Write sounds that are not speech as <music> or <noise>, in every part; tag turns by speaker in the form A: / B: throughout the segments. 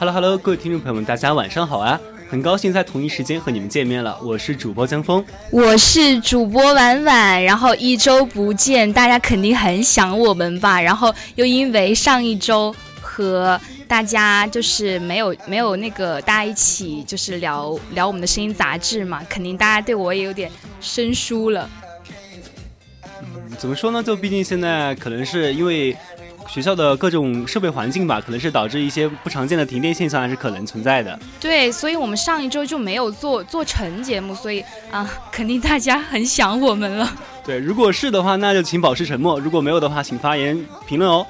A: Hello Hello，各位听众朋友们，大家晚上好啊！很高兴在同一时间和你们见面了，我是主播江峰，
B: 我是主播婉婉，然后一周不见，大家肯定很想我们吧？然后又因为上一周和大家就是没有没有那个大家一起就是聊聊我们的声音杂志嘛，肯定大家对我也有点生疏了。
C: 嗯，怎么说呢？就毕竟现在可能是因为。学校的各种设备环境吧，可能是导致一些不常见的停电现象，还是可能存在的。
B: 对，所以我们上一周就没有做做成节目，所以啊，肯定大家很想我们了。
C: 对，如果是的话，那就请保持沉默；如果没有的话，请发言评论哦。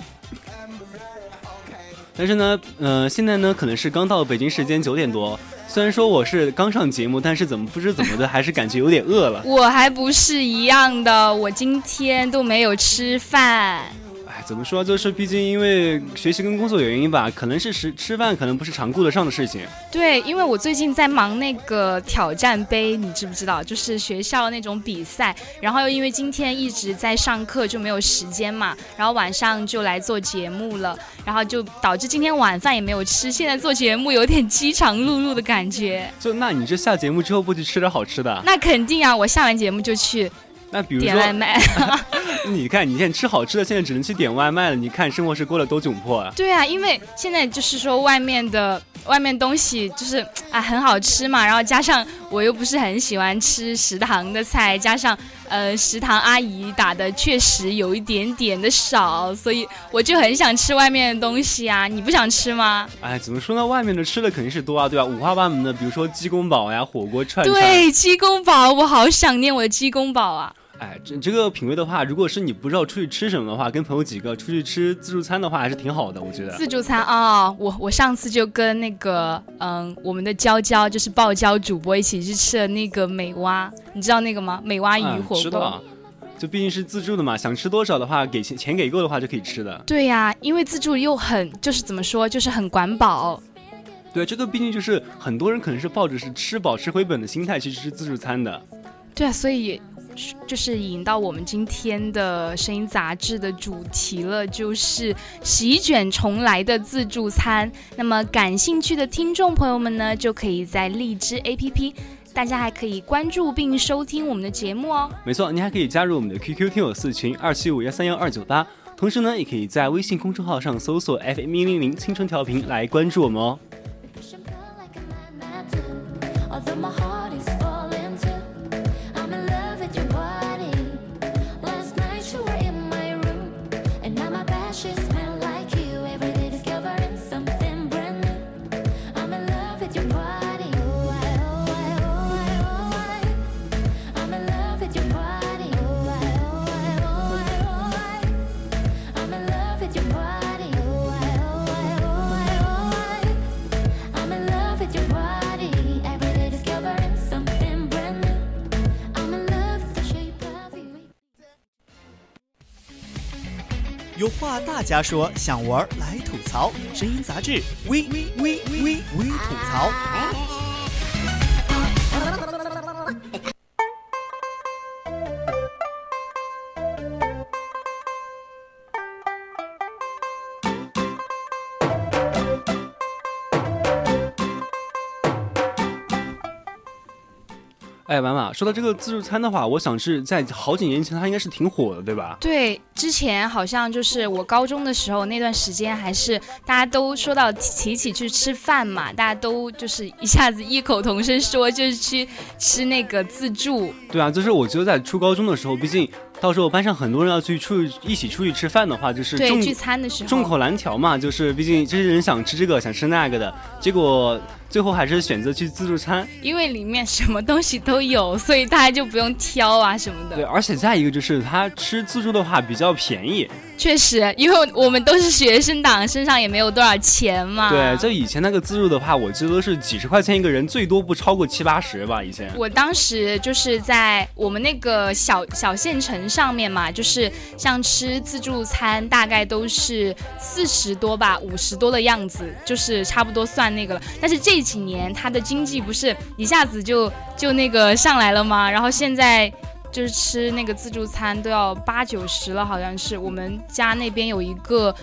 C: 但是呢，呃，现在呢，可能是刚到北京时间九点多。虽然说我是刚上节目，但是怎么不知怎么的，还是感觉有点饿了。
B: 我还不是一样的，我今天都没有吃饭。
C: 怎么说？就是毕竟因为学习跟工作原因吧，可能是吃吃饭可能不是常顾得上的事情。
B: 对，因为我最近在忙那个挑战杯，你知不知道？就是学校那种比赛，然后又因为今天一直在上课，就没有时间嘛。然后晚上就来做节目了，然后就导致今天晚饭也没有吃。现在做节目有点饥肠辘辘的感觉。
C: 就那你这下节目之后不去吃点好吃的？
B: 那肯定啊，我下完节目就去。
C: 那比如
B: 说点外卖，<laughs>
C: 你看你现在吃好吃的，现在只能去点外卖了。你看生活是过得多窘迫啊！
B: 对啊，因为现在就是说外面的外面东西就是啊很好吃嘛，然后加上我又不是很喜欢吃食堂的菜，加上呃食堂阿姨打的确实有一点点的少，所以我就很想吃外面的东西啊！你不想吃吗？
C: 哎，怎么说呢？外面的吃的肯定是多啊，对吧？五花八门的，比如说鸡公煲呀、火锅串。
B: 对，鸡公煲，我好想念我的鸡公煲啊！
C: 哎，这这个品味的话，如果是你不知道出去吃什么的话，跟朋友几个出去吃自助餐的话，还是挺好的，我觉得。
B: 自助餐啊，我我上次就跟那个嗯，我们的娇娇就是爆娇主播一起去吃了那个美蛙，你知道那个吗？美蛙鱼火锅。
C: 知道。就毕竟是自助的嘛，想吃多少的话，给钱钱给够的话就可以吃的。
B: 对呀，因为自助又很就是怎么说，就是很管饱。
C: 对，这个毕竟就是很多人可能是抱着是吃饱吃回本的心态去吃自助餐的。
B: 对啊，所以。就是引到我们今天的声音杂志的主题了，就是席卷重来的自助餐。那么感兴趣的听众朋友们呢，就可以在荔枝 APP，大家还可以关注并收听我们的节目哦。
C: 没错，您还可以加入我们的 QQ 听友四群二七五幺三幺二九八，同时呢，也可以在微信公众号上搜索 FM 一零零青春调频来关注我们哦。
D: 话大家说，想玩来吐槽，声音杂志微微微微微吐槽。
C: 哎，婉婉，说到这个自助餐的话，我想是在好几年前，它应该是挺火的，对吧？
B: 对，之前好像就是我高中的时候那段时间，还是大家都说到提起去吃饭嘛，大家都就是一下子异口同声说，就是去吃那个自助。
C: 对啊，就是我觉得在初高中的时候，毕竟到时候班上很多人要去出去一起出去吃饭的话，就是
B: 聚餐的时候，
C: 众口难调嘛，就是毕竟这些人想吃这个想吃那个的，结果最后还是选择去自助餐。
B: 因为里面什么东西都有，所以大家就不用挑啊什么的对，
C: 而且再一个就是他吃自助的话比较便宜。
B: 确实，因为我们都是学生党，身上也没有多少钱嘛。
C: 对，就以前那个自助的话，我记得都是几十块钱一个人，最多不超过七八十吧。以前。
B: 我当时就是在我们那个小小县城上面嘛，就是像吃自助餐，大概都是四十多吧，五十多的样子，就是差不多算那个了。但是这几年他的经济不是一下子就就那个上来了吗？然后现在。就是吃那个自助餐都要八九十了，好像是我们家那边有一个，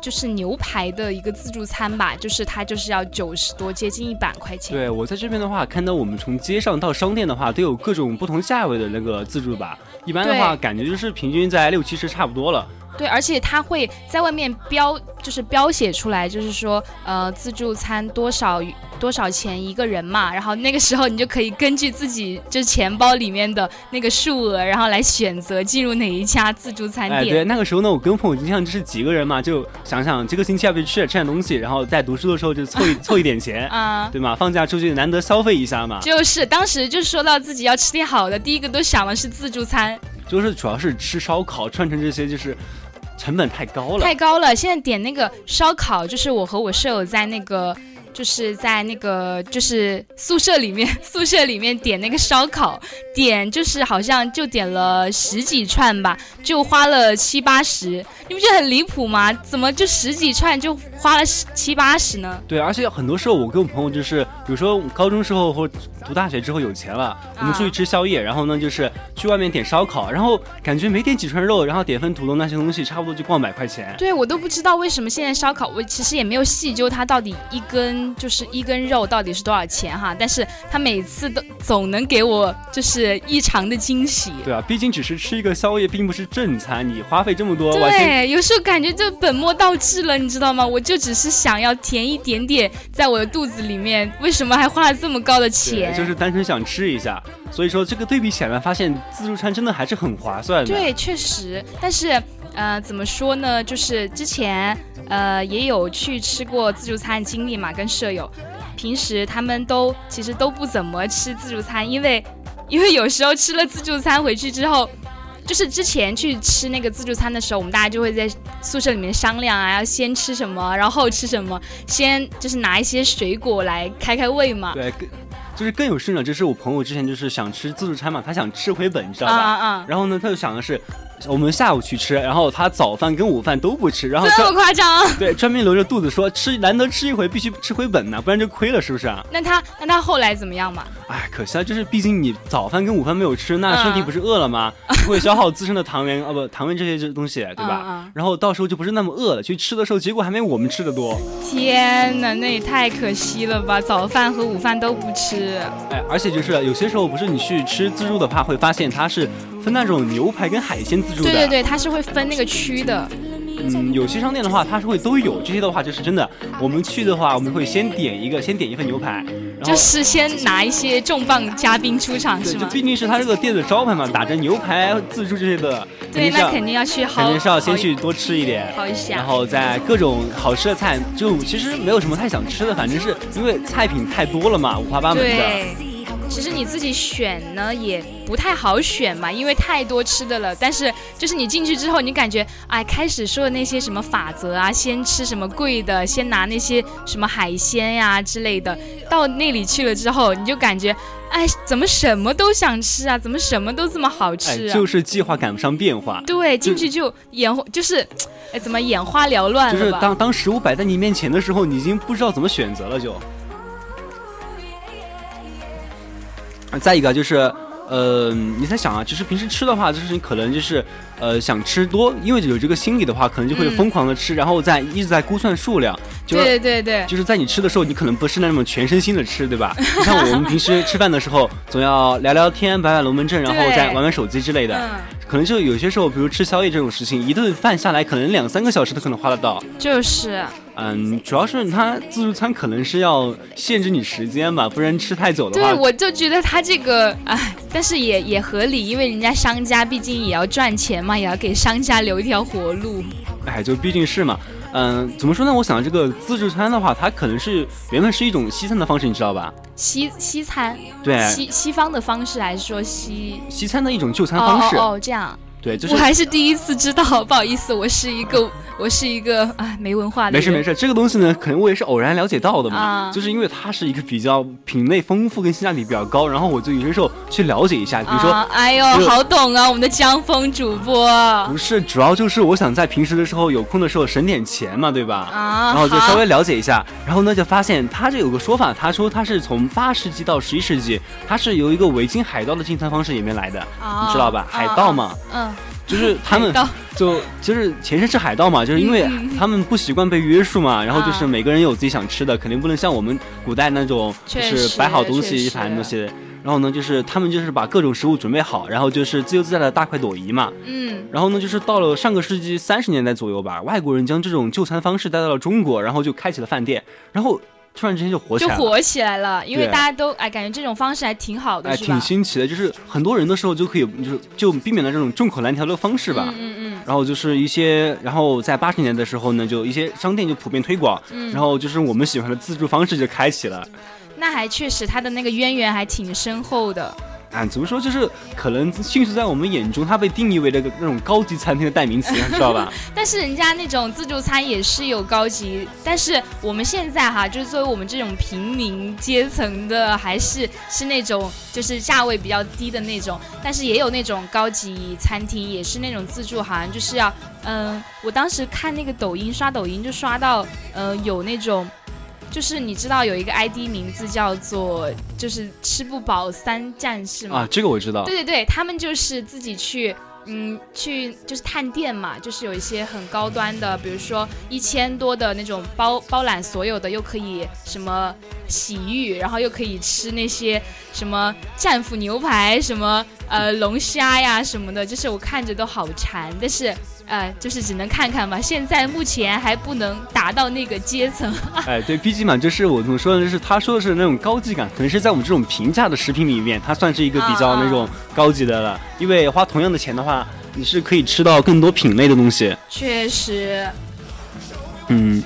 B: 就是牛排的一个自助餐吧，就是它就是要九十多，接近一百块钱。
C: 对我在这边的话，看到我们从街上到商店的话，都有各种不同价位的那个自助吧。一般的话，感觉就是平均在六七十差不多了。
B: 对，而且他会在外面标，就是标写出来，就是说，呃，自助餐多少多少钱一个人嘛。然后那个时候你就可以根据自己就是钱包里面的那个数额，然后来选择进入哪一家自助餐
C: 哎，对，那个时候呢，我跟朋友经常就是几个人嘛，就想想这个星期要不要去吃点东西，然后在读书的时候就凑一 <laughs> 凑一点钱，
B: 啊、
C: 对嘛？放假出去难得消费一下嘛，
B: 就是当时就说到自己要吃点好的，第一个都想的是自助餐，
C: 就是主要是吃烧烤、串串这些，就是成本太高了
B: 太。高了。现在点那个烧烤，就是我和我舍友在那个。就是在那个就是宿舍里面，<laughs> 宿舍里面点那个烧烤，点就是好像就点了十几串吧，就花了七八十，你不觉得很离谱吗？怎么就十几串就花了十七八十呢？
C: 对，而且很多时候我跟我朋友就是，比如说高中时候或读大学之后有钱了，我们出去吃宵夜，然后呢就是去外面点烧烤，然后感觉没点几串肉，然后点份土豆那些东西，差不多就逛百块钱。
B: 对我都不知道为什么现在烧烤，我其实也没有细究它到底一根就是一根肉到底是多少钱哈，但是他每次都总能给我就是异常的惊喜。
C: 对啊，毕竟只是吃一个宵夜，并不是正餐，你花费这么多，
B: 对，有时候感觉就本末倒置了，你知道吗？我就只是想要填一点点在我的肚子里面，为什么还花了这么高的
C: 对
B: 钱？
C: 就是单纯想吃一下。所以说这个对比起来，发现自助餐真的还是很划算的。
B: 对，确实，但是呃，怎么说呢？就是之前呃也有去吃过自助餐经历嘛，跟舍友，平时他们都其实都不怎么吃自助餐，因为因为有时候吃了自助餐回去之后。就是之前去吃那个自助餐的时候，我们大家就会在宿舍里面商量啊，要先吃什么，然后后吃什么，先就是拿一些水果来开开胃嘛。
C: 对，更就是更有甚者，就是我朋友之前就是想吃自助餐嘛，他想吃回本，你知道
B: 啊
C: 吧？
B: 啊啊！
C: 然后呢，他就想的是，我们下午去吃，然后他早饭跟午饭都不吃，然后
B: 这么夸张？<laughs>
C: 对专门留着肚子说吃难得吃一回，必须吃回本呢，不然就亏了，是不是啊？
B: 那他那他后来怎么样嘛？
C: 哎，可惜啊，就是毕竟你早饭跟午饭没有吃，那
B: 嗯
C: 身体不是饿了吗？<laughs> 会消耗自身的糖原，啊不，糖原这些这东西，对吧？
B: 嗯嗯
C: 然后到时候就不是那么饿了，去吃的时候结果还没我们吃的多。
B: 天哪，那也太可惜了吧！早饭和午饭都不吃。
C: 哎，而且就是有些时候不是你去吃自助的话，会发现它是分那种牛排跟海鲜自助的。
B: 对对对，它是会分那个区的。
C: 嗯，有些商店的话，它是会都有，这些的话就是真的。我们去的话，我们会先点一个，先点一份牛排，
B: 就是先拿一些重磅嘉宾出场，是吗？
C: 就毕竟是他这个店的招牌嘛，打着牛排自助这些的，
B: 对，那肯定要去好
C: 肯
B: 好，
C: 定是要先去多吃一点。
B: 好一下。
C: 然后在各种好吃的菜，就其实没有什么太想吃的，反正是因为菜品太多了嘛，五花八门的。
B: 对，其实你自己选呢也不太好选嘛，因为太多吃的了。但是就是你进去之后，你感觉哎，开始说的那些什么法则啊，先吃什么贵的，先拿那些什么海鲜呀、之类的，到那里去了之后，你就感觉哎，怎么什么都想吃啊？怎么什么都这么好
C: 哎
B: 吃，啊？
C: 就是计划赶不上变化。
B: 对，进去就眼就是，哎，怎么眼花缭乱
C: 就是？当当食物摆在你面前的时候，你已经不知道怎么选择了就。啊再一个就是，呃，你在想啊，就是平时吃的话，就是你可能就是，呃，想吃多，因为有这个心理的话，可能就会
B: 嗯
C: 疯狂的吃，然后再一直在估算数量，就是
B: 对对对对，
C: 就是在你吃的时候，你可能不是那种全身心的吃，对吧？<laughs> 你像我们平时吃饭的时候，总要聊聊天、摆摆龙门阵，然后再玩玩手机之类的。
B: 嗯，
C: 可能就有些时候，比如吃宵夜这种事情，一顿饭下来，可能两三个小时都可能花得到。
B: 就是。
C: 嗯，主要是它自助餐可能是要限制你时间吧，不然吃太久的话
B: 对，，我就觉得他这个，哎，但是也也合理，因为人家商家毕竟也要赚钱嘛，也要给商家留一条活路。
C: 哎，就毕竟是嘛。嗯，怎么说呢？我想这个自助餐的话，它可能是原本是一种西餐的方式，你知道吧？
B: 西西餐，
C: 对，
B: 西西方的方式，还是说西
C: 西餐的一种就餐方式。
B: 哦哦哦，这样。
C: 对，就是
B: 我还是第一次知道，不好意思，我是一个我是一个啊没文化的人。
C: 没事没事，这个东西呢，可能我也是偶然了解到的嘛，
B: 啊
C: 就是因为它是一个比较品类丰富跟性价比比较高，然后我就有些时候去了解一下，比如说。
B: 啊，哎呦，好懂啊，我们的江峰主播
C: 不是，主要就是我想在平时的时候有空的时候省点钱嘛，对吧？
B: 啊，
C: 然后就稍微了解一下，然后呢就发现他这有个说法，他说他是从八世纪到十一世纪，他是由一个维京海盗的进餐方式里面来的，
B: 啊
C: 你知道吧？海盗嘛，
B: 嗯，
C: 就是他们就就是前身是海盗嘛，就是因为他们不习惯被约束嘛，然后就是
B: 啊
C: 每个人有自己想吃的，肯定不能像我们古代那种就是摆好东西一盘东西。然后呢，就是他们就是把各种食物准备好，然后就是自由自在的大快朵颐嘛。
B: 嗯，
C: 然后呢，就是到了上个世纪三十年代左右吧，外国人将这种就餐方式带到了中国，然后就开启了饭店，然后突然之间就火起来了。
B: 就火起来了，因为大家都哎感觉这种方式还挺好的，
C: 挺？新奇的，就是很多人的时候就可以，就是就避免了这种众口难调的方式吧。
B: 嗯嗯嗯
C: 然后就是一些，然后在八十年代的时候呢，就一些商店就普遍推广，
B: 嗯，
C: 然后就是我们喜欢的自助方式就开启了。
B: 那还确实它的那个渊源还挺深厚的。
C: 啊，怎么说，就是可能迅速在我们眼中，它被定义为那个那种高级餐厅的代名词，你知道吧？<laughs>
B: 但是人家那种自助餐也是有高级，但是我们现在哈，就是作为我们这种平民阶层的，还是是那种就是价位比较低的那种，但是也有那种高级餐厅，也是那种自助，好像就是要，嗯、我当时看那个抖音刷抖音就刷到，呃，有那种。就是你知道有一个 ID 名字叫做就是吃不饱三战士吗？
C: 啊，这个我知道。
B: 对对对，他们就是自己去，嗯，去就是探店嘛，就是有一些很高端的，比如说一千多的那种包包揽所有的，又可以什么洗浴，然后又可以吃那些什么战斧牛排，什么呃龙虾呀什么的，就是我看着都好馋，但是。呃，就是只能看看吧。现在目前还不能达到那个阶层。<laughs>
C: 哎，对，毕竟嘛，就是我怎么说呢？就是他说的是那种高级感，可能是在我们这种平价的食品里面，它算是一个比较那种高级的了。因为花同样的钱的话，你是可以吃到更多品类的东西。
B: 确实，
C: 嗯，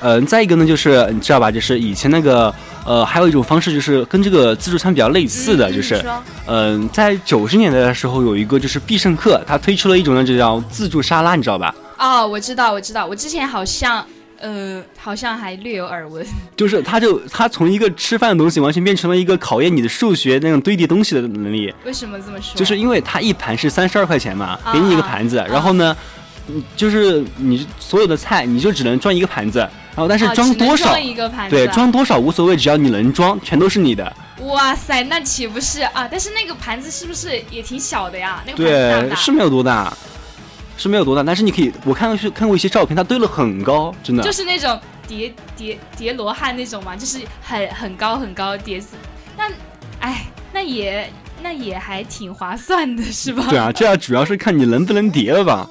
C: 呃，再一个呢，就是你知道吧？就是以前那个，呃，还有一种方式，就是跟这个自助餐比较类似的，
B: 嗯
C: 就是嗯、在九十年代的时候，有一个就是必胜客，它推出了一种呢，就叫自助沙拉，你知道吧？
B: 哦，我知道，我知道，我之前好像，呃，好像还略有耳闻。
C: 就是他就他从一个吃饭的东西，完全变成了一个考验你的数学那种堆叠东西的能力。
B: 为什么这么说？
C: 就是因为它一盘是三十二块钱嘛，
B: 啊
C: 给你一个盘子，然后呢，嗯就是你所有的菜你就只能装一个盘子，然后但是装多少，
B: 装一个盘子
C: 对，
B: 啊
C: 装多少无所谓，只要你能装，全都是你的。
B: 哇塞，那岂不是啊？但是那个盘子是不是也挺小的呀？那个盘子大不
C: 对，
B: 大？
C: 是没有多大，是没有多大，但是你可以，我看过去看过一些照片，它堆了很高，真的。
B: 就是那种叠叠叠罗汉那种嘛，就是很很高很高的叠死。那，哎，那也那也还挺划算的，是吧？
C: 对啊，这要主要是看你能不能叠了吧。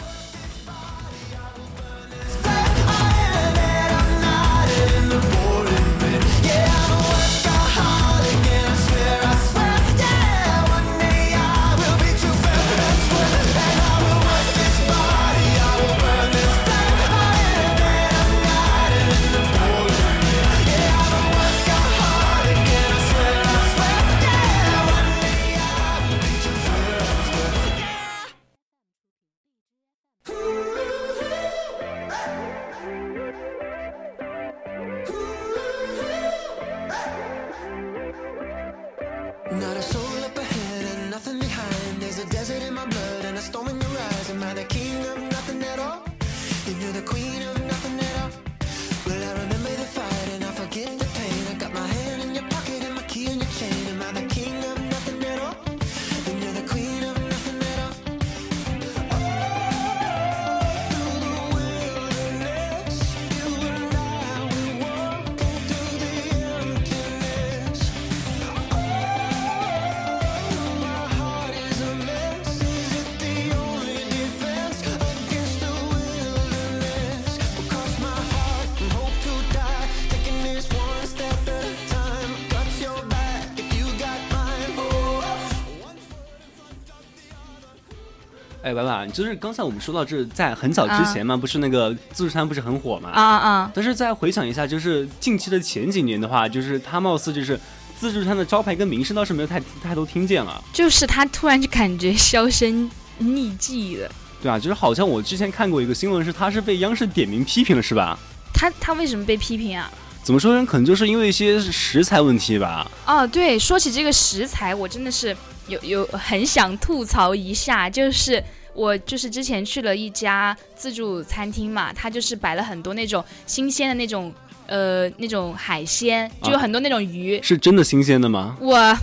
C: 哎，婉婉，就是刚才我们说到这，在很早之前嘛，不是那个自助餐不是很火嘛？
B: 啊啊，
C: 但是再回想一下，就是近期的前几年的话，就是它貌似就是自助餐的招牌跟名声倒是没有太太多听见了。
B: 就是他突然就感觉销声匿迹了。
C: 对啊，就是好像我之前看过一个新闻，是他是被央视点名批评了，是吧？
B: 他他为什么被批评啊？
C: 怎么说呢？可能就是因为一些食材问题吧。
B: 哦，对，说起这个食材，我真的是有有很想吐槽一下，就是我就是之前去了一家自助餐厅嘛，它就是摆了很多那种新鲜的那种呃那种海鲜，就有很多那种鱼。
C: 是真的新鲜的吗？
B: 我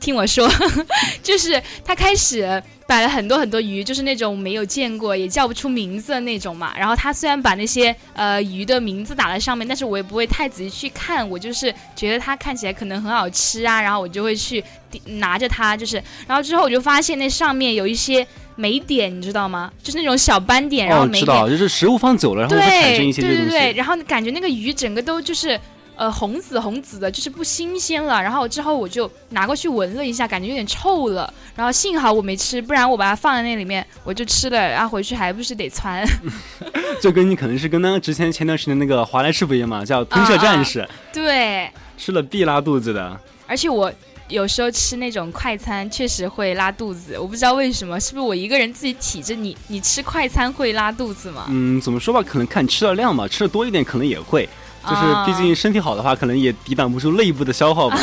B: 听我说，<laughs> 就是他开始摆了很多很多鱼，就是那种没有见过也叫不出名字的那种嘛。然后他虽然把那些呃鱼的名字打在上面，但是我也不会太仔细去看，我就是觉得它看起来可能很好吃啊，然后我就会去拿着它，就是，然后之后我就发现那上面有一些霉点，你知道吗？就是那种小斑点，然后
C: 哦，
B: 霉点。
C: 知道，就是食物放久了，然后会产生一些这
B: 对对对。然后感觉那个鱼整个都就是呃红紫红紫的，就是不新鲜了。然后之后我就拿过去闻了一下，感觉有点臭了。然后幸好我没吃，不然我把它放在那里面，我就吃了，然后回去还不是得窜。<laughs>
C: 就跟你可能是跟那个之前前段时间那个华莱士不一样嘛，叫喷射战士，
B: 对，
C: 吃了必拉肚子的。
B: 而且我。有时候吃那种快餐确实会拉肚子，我不知道为什么，是不是我一个人自己体质？你你吃快餐会拉肚子吗？
C: 嗯，怎么说吧，可能看吃的量吧，吃的多一点可能也会。就是
B: 啊
C: 毕竟身体好的话，可能也抵挡不住内部的消耗吧。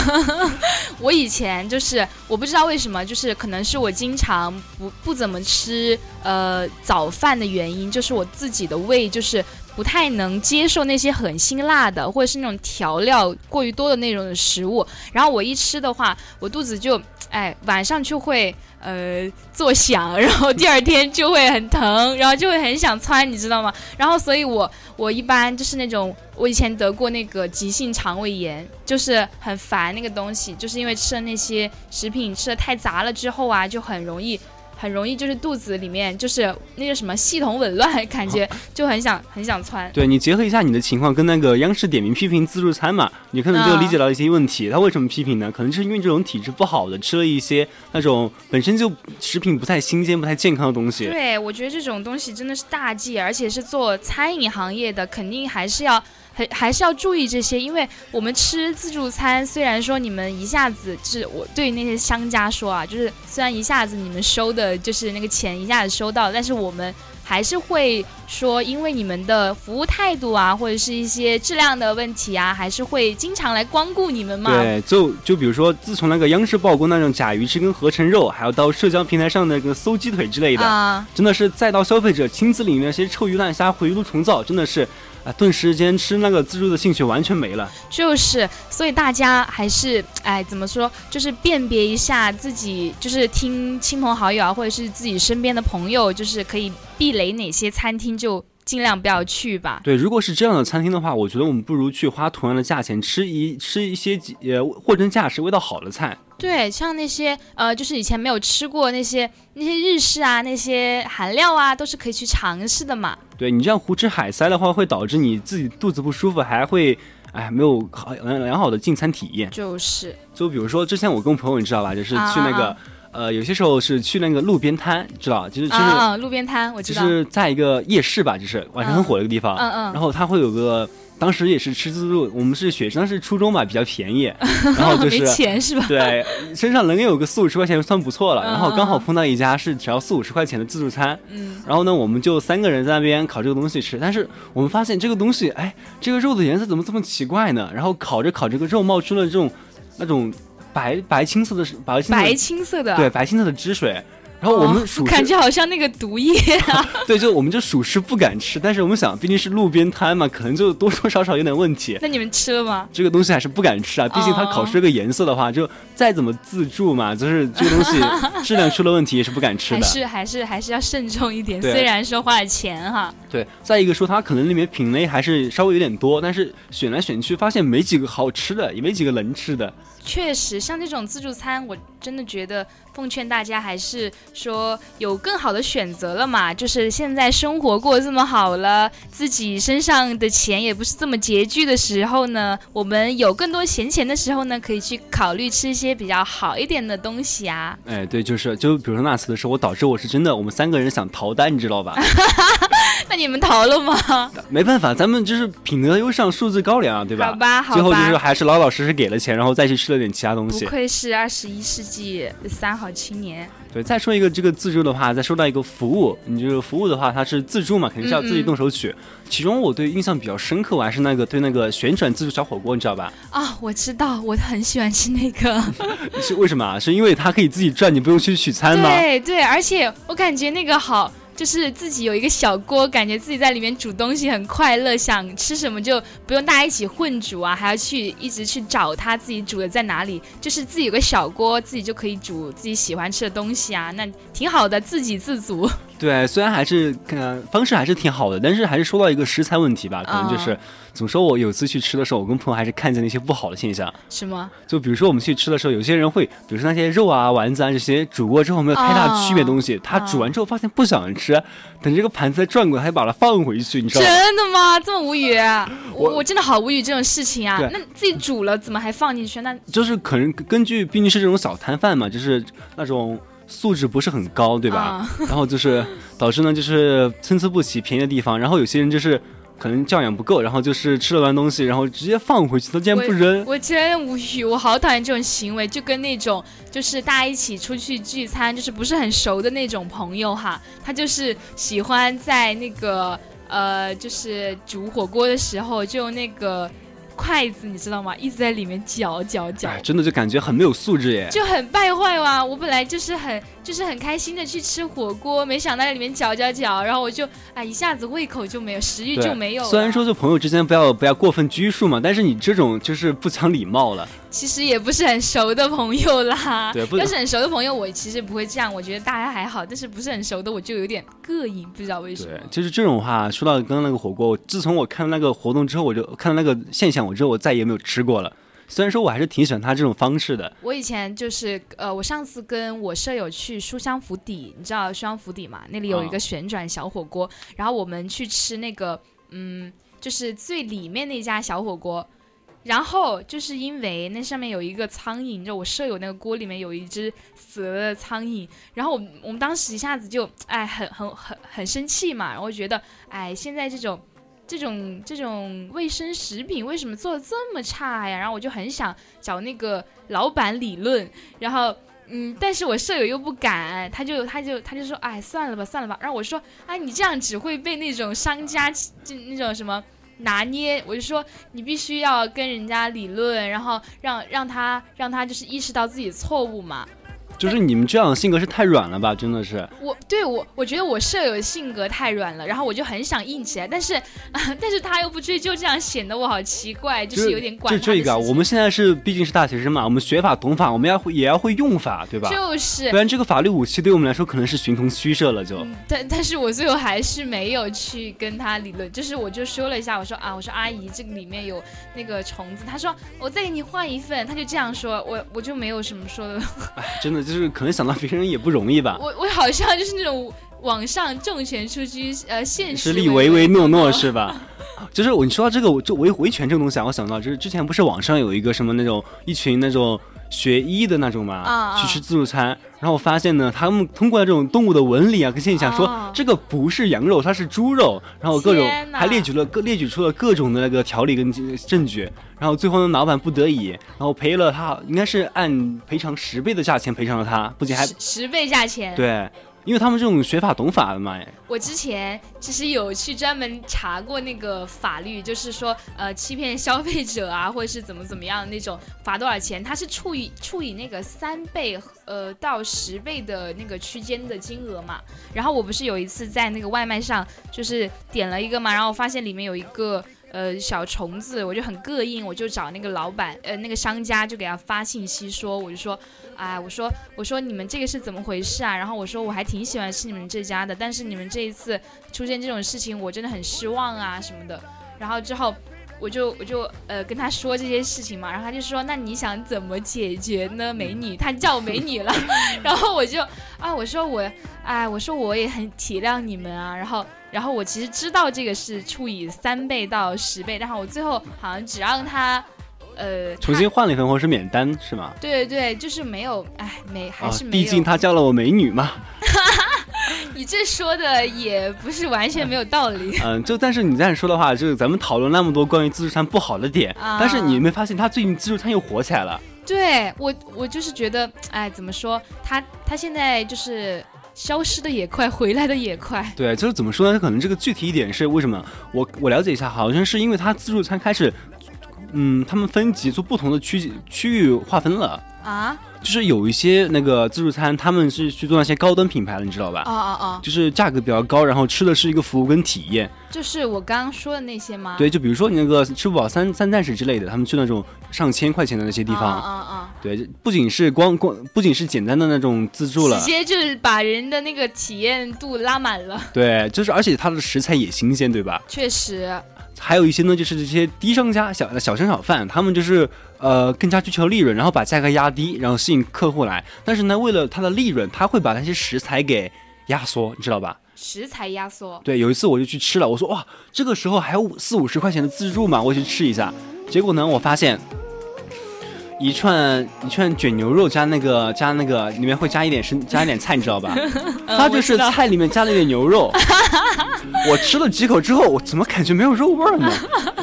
C: <laughs>
B: 我以前就是我不知道为什么，就是可能是我经常不不怎么吃呃早饭的原因，就是我自己的胃就是不太能接受那些很辛辣的或者是那种调料过于多的那种食物，然后我一吃的话，我肚子就哎晚上就会呃作响，然后第二天就会很疼，然后就会很想窜，你知道吗？然后所以我我一般就是那种我以前得过那个急性肠胃炎，就是很烦那个东西，就是因为吃了那些食品吃的太杂了之后啊，就很容易。很容易就是肚子里面就是那个什么系统紊乱，感觉 <laughs> 就很想很想窜。
C: 对你结合一下你的情况，跟那个央视点名批评自助餐嘛，你可能就理解到一些问题。他为什么批评呢？可能就是因为这种体质不好的，吃了一些那种本身就食品不太新鲜、不太健康的东西。
B: 对，我觉得这种东西真的是大忌，而且是做餐饮行业的，肯定还是要还还是要注意这些，因为我们吃自助餐，虽然说你们一下子就是我对于那些商家说啊，就是虽然一下子你们收的就是那个钱一下子收到，但是我们还是会说，因为你们的服务态度啊，或者是一些质量的问题啊，还是会经常来光顾你们嘛。
C: 对，就就比如说，自从那个央视曝光那种假鱼翅跟合成肉，还有到社交平台上的那个搜鸡腿之类的，
B: 啊，
C: 真的是再到消费者亲自领那些臭鱼烂虾、回炉重造，真的是啊，顿时间吃那个自助的兴趣完全没了。
B: 就是，所以大家还是，哎，怎么说，就是辨别一下自己，就是听亲朋好友啊，或者是自己身边的朋友，就是可以避雷哪些餐厅，就尽量不要去吧。
C: 对，如果是这样的餐厅的话，我觉得我们不如去花同样的价钱吃一吃一些几呃货真价实、味道好的菜。
B: 对，像那些呃，就是以前没有吃过那些那些日式啊，那些韩料啊，都是可以去尝试的嘛。
C: 对你这样胡吃海塞的话，会导致你自己肚子不舒服，还会哎没有好良良好的进餐体验。
B: 就是
C: 就比如说之前我跟我朋友，你知道吧，就是去那个、
B: 啊
C: 呃有些时候是去那个路边摊，知道，就是就是、
B: 啊啊，路边摊我知道。
C: 就是在一个夜市吧，就是晚上很火的一个地方，
B: 嗯嗯
C: 然后它会有个。当时也是吃自助，我们是学生，是初中嘛，比较便宜，<laughs> 然后就
B: 没
C: 是
B: 钱是吧？
C: 对，身上能有个四五十块钱算不错了。
B: 嗯
C: 然后刚好碰到一家是只要四五十块钱的自助餐，
B: 嗯，
C: 然后呢，我们就三个人在那边烤这个东西吃。但是我们发现这个东西，哎，这个肉的颜色怎么这么奇怪呢？然后烤着烤着，这个肉冒出了这种那种白白青色的白青色的
B: 白青色的。
C: 对白青色的汁水。然后我们
B: 感觉好像那个毒液啊。<laughs>
C: 对，就我们就属实不敢吃，但是我们想，毕竟是路边摊嘛，可能就多多少少有点问题。
B: 那你们吃了吗？
C: 这个东西还是不敢吃啊，毕竟它烤出这个颜色的话，就再怎么自助嘛，就是这个东西质量出了问题也是不敢吃的。
B: 还是还是还是要慎重一点，虽然说花了钱哈。
C: 对，再一个说它可能里面品类还是稍微有点多，但是选来选去发现没几个好吃的，也没几个能吃的。
B: 确实，像这种自助餐，我真的觉得奉劝大家还是说有更好的选择了嘛，就是现在生活过这么好了，自己身上的钱也不是这么拮据的时候呢，我们有更多闲钱的时候呢，可以去考虑吃一些比较好一点的东西啊。
C: 哎，对，就是就比如说那次的时候，我导致我是真的，我们三个人想逃单，你知道吧？<laughs>
B: 那你们逃了吗？<laughs>
C: 没办法，咱们就是品德优上，素质高良啊，对吧？
B: 好吧，好吧。
C: 最后就是还是老老实实给了钱，然后再去吃了点其他东西。
B: 不愧是二十一世纪的三好青年。
C: 对，再说一个这个自助的话，再说到一个服务，你这个服务的话，它是自助嘛，肯定是要自己动手取。其中我对印象比较深刻，我还是那个对那个旋转自助小火锅，你知道吧？
B: 啊，我知道，我很喜欢吃那个。<laughs>
C: 是为什么啊？是因为它可以自己转，你不用去取餐吗？
B: 对对，而且我感觉那个好。就是自己有一个小锅，感觉自己在里面煮东西很快乐，想吃什么就不用大家一起混煮啊，还要去一直去找他自己煮的在哪里。就是自己有个小锅，自己就可以煮自己喜欢吃的东西啊，那挺好的，自给自足。
C: 对，虽然还是看方式还是挺好的，但是还是说到一个食材问题吧，可能就是怎么说，我有次去吃的时候，我跟朋友还是看见了一些不好的现象。
B: 什么？
C: 就比如说我们去吃的时候，有些人会，比如说那些肉啊、丸子啊这些煮过之后没有太大区别东西，他煮完之后发现不想吃，等这个盘子再转过来，还把它放回去，你知道吗？
B: 真的吗？这么无语？我我真的好无语这种事情啊！那自己煮了怎么还放进去？那
C: 就是可能根据毕竟是这种小摊贩嘛，就是那种。素质不是很高，对吧？然后就是导致呢，就是参差不齐，便宜的地方，然后有些人就是可能教养不够，然后就是吃了完东西，然后直接放回去，他竟然不扔。
B: 我真无语，我好讨厌这种行为，就跟那种就是大家一起出去聚餐，就是不是很熟的那种朋友哈，他就是喜欢在那个呃，就是煮火锅的时候就那个。筷子你知道吗？一直在里面搅搅搅，
C: 真的就感觉很没有素质耶，
B: 就很败坏哇！我本来就是很就是很开心的去吃火锅，没想到在里面搅搅搅，然后我就啊一下子胃口就没有，食欲就没有。
C: 虽然说就朋友之间不要不要过分拘束嘛，但是你这种就是不讲礼貌了。
B: 其实也不是很熟的朋友啦，
C: 对，
B: 要是很熟的朋友，我其实不会这样。我觉得大家还好，但是不是很熟的，我就有点膈应，不知道为什么。
C: 对，就是这种话。说到刚刚那个火锅，自从我看到那个活动之后，我就看到那个现象，我之后我再也没有吃过了。虽然说我还是挺喜欢他这种方式的。
B: 我以前就是呃，我上次跟我舍友去书香府邸，你知道书香府邸嘛？那里有一个旋转小火锅，然后我们去吃那个嗯，就是最里面那家小火锅。然后就是因为那上面有一个苍蝇，就我舍友那个锅里面有一只死了的苍蝇，然后我我们当时一下子就哎很很很很生气嘛，然后觉得哎现在这种这种这种卫生食品为什么做的这么差呀？然后我就很想找那个老板理论，然后嗯，但是我舍友又不敢，他就他就他就说哎算了吧算了吧，然后我说哎你这样只会被那种商家就那种什么。拿捏，我就说你必须要跟人家理论，然后让让他让他就是意识到自己错误嘛。
C: 就是你们这样的性格是太软了吧？<laughs> 真的是。
B: 我对我我觉得我舍友性格太软了，然后我就很想硬起来，但是 <laughs> 但是他又不追究，这样显得我好奇怪，就是有点管。
C: 就这个，我们现在是毕竟是大学生嘛，我们学法懂法，我们要会也要会用法，对吧？
B: 就是。
C: 不然这个法律武器对我们来说可能是形同虚设了，就。
B: 但但是我最后还是没有去跟他理论，就是我就说了一下，我说啊，我说阿姨，这个里面有那个虫子，他说我再给你换一份，他就这样说，我我就没有什么说的。<laughs>
C: 哎，真的就是可能想到别。人也不容易吧？
B: 我我好像就是那种网上重拳出击，呃，现
C: 实里唯唯诺诺是吧？<laughs> 就是我你说到这个，我就维维权这个东西啊，我想到就是之前不是网上有一个什么那种一群那种学医的那种嘛，去吃自助餐，然后我发现呢，他们通过这种动物的纹理啊跟现象，说这个不是羊肉，它是猪肉，然后各种还列举了各列举出了各种的那个条例跟证据，然后最后呢，老板不得已，然后赔了他，应该是按赔偿十倍的价钱赔偿了他，不仅还
B: 十倍价钱，
C: 对。因为他们这种学法懂法的嘛，
B: 我之前其实有去专门查过那个法律，就是说，呃，欺骗消费者啊，或者是怎么怎么样那种，罚多少钱？它是处以处以那个三倍呃到十倍的那个区间的金额嘛。然后我不是有一次在那个外卖上就是点了一个嘛，然后我发现里面有一个。呃，小虫子，我就很膈应，我就找那个老板，呃，那个商家就给他发信息说，我就说，哎，我说，我说你们这个是怎么回事啊？然后我说我还挺喜欢吃你们这家的，但是你们这一次出现这种事情，我真的很失望啊什么的。然后之后我就我就呃跟他说这些事情嘛，然后他就说那你想怎么解决呢，美女？他叫我美女了，<laughs> 然后我就啊我说我哎我说我也很体谅你们啊，然后然后我其实知道这个是处以三倍到十倍，然后我最后好像只让他呃
C: 重新换了一份或者是免单是吗？
B: 对对对，就是没有哎没还
C: 啊
B: 是，没有，
C: 毕竟他叫了我美女嘛。<laughs>
B: 你这说的也不是完全没有道理。<laughs>
C: 嗯，就但是你这样说的话，就是咱们讨论那么多关于自助餐不好的点，
B: 啊
C: 但是你有没有发现他最近自助餐又火起来了？
B: 对我，我就是觉得，哎，怎么说，他他现在就是消失的也快，回来的也快。
C: 对，就是怎么说呢？可能这个具体一点是为什么？我我了解一下，好像是因为它自助餐开始，嗯，他们分级做不同的区区域划分了。
B: 啊
C: 就是有一些那个自助餐，他们是去做那些高端品牌的，你知道吧？
B: 啊啊啊！
C: 就是价格比较高，然后吃的是一个服务跟体验。
B: 就是我刚刚说的那些吗？
C: 对，就比如说你那个吃不饱三三站式之类的，他们去那种上千块钱的那些地
B: 啊
C: 方，
B: 啊啊！
C: 对，不仅是光光，不仅是简单的那种自助了
B: 直，接就是把人的那个体验度拉满了。
C: 对，就是而且它的食材也新鲜，对吧？
B: 确实，
C: 还有一些呢，就是这些低商家、小小商小贩，他们就是呃更加追求利润，然后把价格压低，然后吸引客户来。但是呢，为了他的利润，他会把那些食材给压缩，你知道吧？
B: 食材压缩。
C: 对，有一次我就去吃了，我说哇，这个时候还有四五十块钱的自助嘛，我去吃一下。结果呢，我发现一串一串卷牛肉加那个加那个里面会加一点生加一点菜，你知道吧？<laughs> 它就是菜里面加了一点牛肉。我吃了几口之后，我怎么感觉没有肉味儿呢？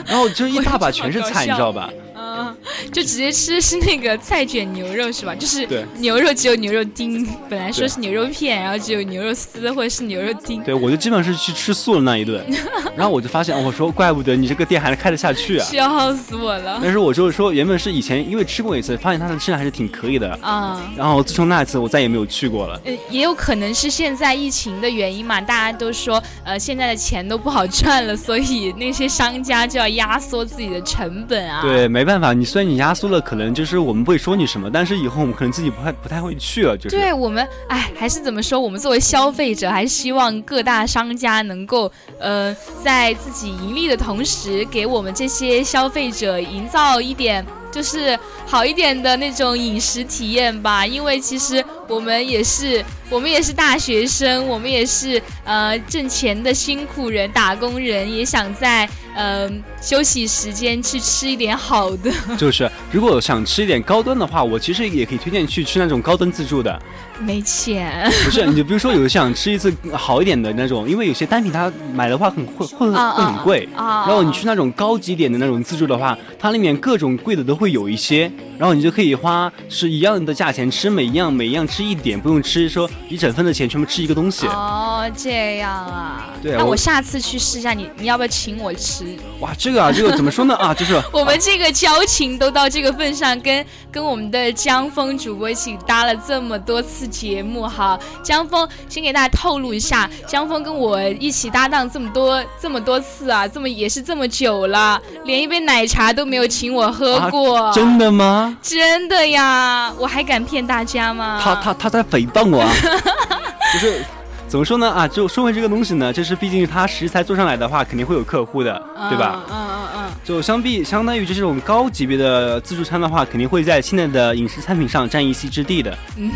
C: 然后就一大把全是菜，你知道吧？
B: 嗯，就直接吃是那个菜卷牛肉是吧？就是
C: 对
B: 牛肉只有牛肉丁，本来说是牛肉片，然后只有牛肉丝或者是牛肉丁。
C: 对，我就基本上是去吃素的那一顿。<laughs> 然后我就发现，我说怪不得你这个店还能开得下去啊！<laughs>
B: 笑死我了
C: 但是我就是说，原本是以前因为吃过一次，发现它的质量还是挺可以的。
B: 啊！
C: 然后自从那一次，我再也没有去过了。
B: 呃，也有可能是现在疫情的原因嘛，大家都说，呃，现在的钱都不好赚了，所以那些商家就要压缩自己的成本啊。
C: 对，没办法，啊你虽然你压缩了，可能就是我们不会说你什么，但是以后我们可能自己不太不太会去了，就。
B: 对我们，哎，还是怎么说？我们作为消费者，还是希望各大商家能够，呃，在自己盈利的同时，给我们这些消费者营造一点就是好一点的那种饮食体验吧。因为其实我们也是，我们也是大学生，我们也是呃挣钱的辛苦人、打工人，也想在呃休息时间去吃一点好的。<laughs> <laughs>
C: 就是，如果想吃一点高端的话，我其实也可以推荐去吃那种高端自助的。
B: 没钱
C: 不是，你就比如说有想吃一次好一点的那种，因为有些单品它买的话很会会很贵。
B: 啊！
C: 然后你去那种高级点的那种自助的话，它里面各种贵的都会有一些，然后你就可以花是一样的价钱吃每一样，每一样吃一点，不用吃说一整份的钱全部吃一个东西。
B: 哦，这样啊。
C: 对
B: 那我下次去试一下你，你要不要请我吃？
C: 哇，这个啊，这个怎么说呢啊，就是 <laughs>
B: 我们这个交情都到这个份上，跟跟我们的江峰主播一起搭了这么多次节目哈。江峰先给大家透露一下，江峰跟我一起搭档这么多这么多次啊，这么也是这么久了，连一杯奶茶都没有请我喝过。
C: 啊真的吗？
B: 真的呀，我还敢骗大家吗？
C: 他他他在诽谤我啊！<laughs> 就是怎么说呢啊？就说回这个东西呢，就是毕竟它食材做上来的话，肯定会有客户的，对吧？
B: 嗯嗯嗯
C: 就相比相当于这种高级别的自助餐的话，肯定会在现在的饮食餐品上占一席之地的。
B: 嗯，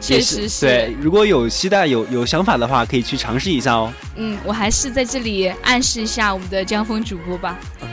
B: 确实是。
C: 对，如果有期待、有有想法的话，可以去尝试一下哦。
B: 嗯，我还是在这里暗示一下我们的江峰主播吧。
C: 嗯